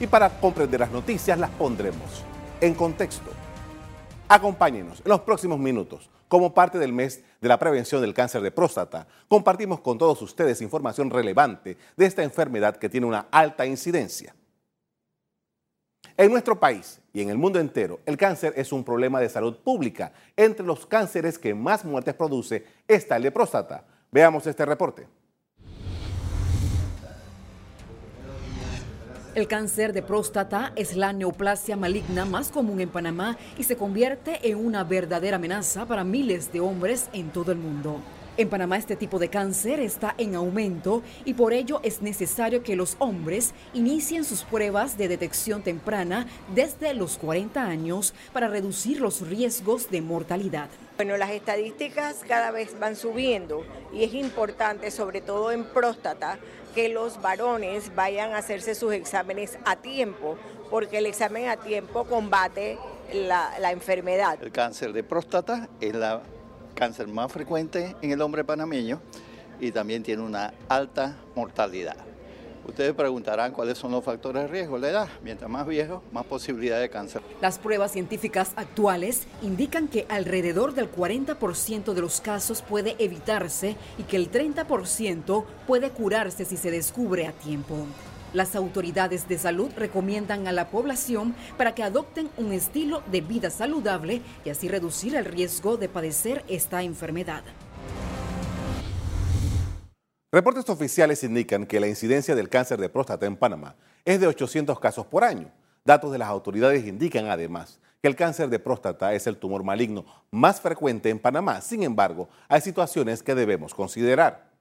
y para comprender las noticias las pondremos en contexto. Acompáñenos en los próximos minutos. Como parte del mes de la prevención del cáncer de próstata, compartimos con todos ustedes información relevante de esta enfermedad que tiene una alta incidencia. En nuestro país y en el mundo entero, el cáncer es un problema de salud pública. Entre los cánceres que más muertes produce está el de próstata. Veamos este reporte. El cáncer de próstata es la neoplasia maligna más común en Panamá y se convierte en una verdadera amenaza para miles de hombres en todo el mundo. En Panamá este tipo de cáncer está en aumento y por ello es necesario que los hombres inicien sus pruebas de detección temprana desde los 40 años para reducir los riesgos de mortalidad. Bueno, las estadísticas cada vez van subiendo y es importante, sobre todo en próstata, que los varones vayan a hacerse sus exámenes a tiempo, porque el examen a tiempo combate la, enfermedad. El cáncer de próstata es el cáncer más frecuente en el hombre panameño y también tiene una alta mortalidad. Ustedes preguntarán cuáles son los factores de riesgo. La edad, mientras más viejo, más posibilidad de cáncer. Las pruebas científicas actuales indican que alrededor del 40% de los casos puede evitarse y que el 30% puede curarse si se descubre a tiempo. Las autoridades de salud recomiendan a la población para que adopten un estilo de vida saludable y así reducir el riesgo de padecer esta enfermedad. Reportes oficiales indican que la incidencia del cáncer de próstata en Panamá es de 800 casos por año. Datos de las autoridades indican además que el cáncer de próstata es el tumor maligno más frecuente en Panamá. Sin embargo, hay situaciones que debemos considerar.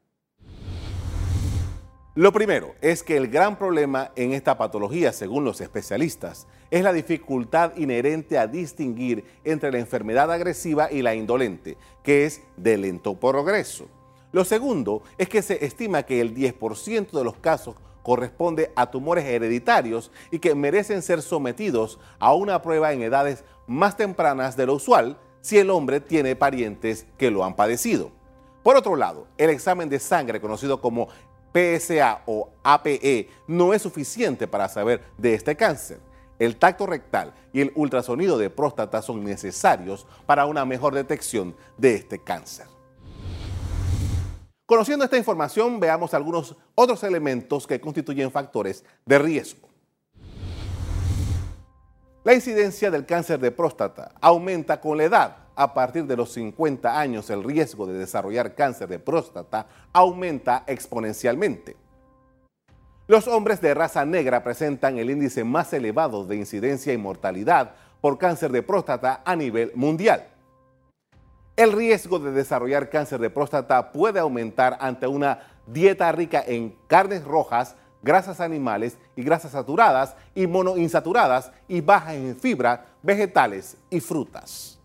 Lo primero es que el gran problema en esta patología, según los especialistas, es la dificultad inherente a distinguir entre la enfermedad agresiva y la indolente, que es de lento progreso. Lo segundo es que se estima que el 10% de los casos corresponde a tumores hereditarios y que merecen ser sometidos a una prueba en edades más tempranas de lo usual si el hombre tiene parientes que lo han padecido. Por otro lado, el examen de sangre conocido como PSA o APE no es suficiente para saber de este cáncer. El tacto rectal y el ultrasonido de próstata son necesarios para una mejor detección de este cáncer. Conociendo esta información, veamos algunos otros elementos que constituyen factores de riesgo. La incidencia del cáncer de próstata aumenta con la edad. A partir de los 50 años, el riesgo de desarrollar cáncer de próstata aumenta exponencialmente. Los hombres de raza negra presentan el índice más elevado de incidencia y mortalidad por cáncer de próstata a nivel mundial. El riesgo de desarrollar cáncer de próstata puede aumentar ante una dieta rica en carnes rojas, grasas animales y grasas saturadas y monoinsaturadas y bajas en fibra, vegetales y frutas.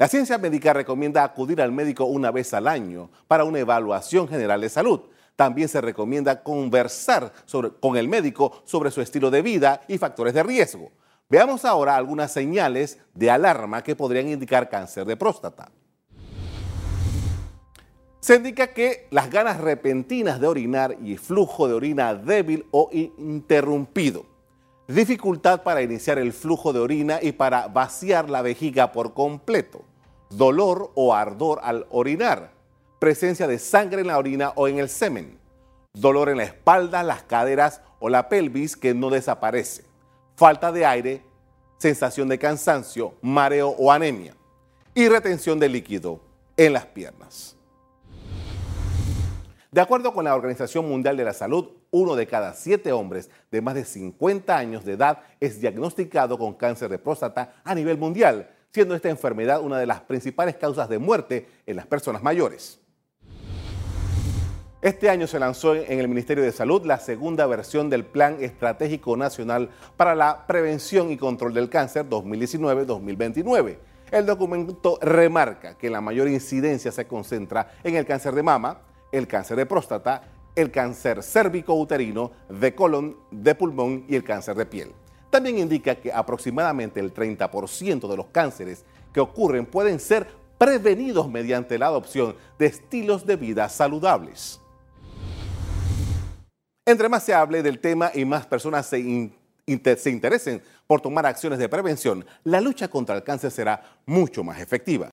La ciencia médica recomienda acudir al médico una vez al año para una evaluación general de salud. También se recomienda conversar con el médico sobre su estilo de vida y factores de riesgo. Veamos ahora algunas señales de alarma que podrían indicar cáncer de próstata. Se indica que las ganas repentinas de orinar y flujo de orina débil o interrumpido. Dificultad para iniciar el flujo de orina y para vaciar la vejiga por completo. Dolor o ardor al orinar. Presencia de sangre en la orina o en el semen. Dolor en la espalda, las caderas o la pelvis que no desaparece falta de aire, sensación de cansancio, mareo o anemia y retención de líquido en las piernas. De acuerdo con la Organización Mundial de la Salud, uno de cada siete hombres de más de 50 años de edad es diagnosticado con cáncer de próstata a nivel mundial, siendo esta enfermedad una de las principales causas de muerte en las personas mayores. Este año se lanzó en el Ministerio de Salud la segunda versión del Plan Estratégico Nacional para la Prevención y Control del Cáncer 2019-2029. El documento remarca que la mayor incidencia se concentra en el cáncer de mama, el cáncer de próstata, el cáncer cérvico-uterino, de colon, de pulmón y el cáncer de piel. También indica que aproximadamente el 30% de los cánceres que ocurren pueden ser prevenidos mediante la adopción de estilos de vida saludables. Entre más se hable del tema y más personas se, se interesen por tomar acciones de prevención, la lucha contra el cáncer será mucho más efectiva.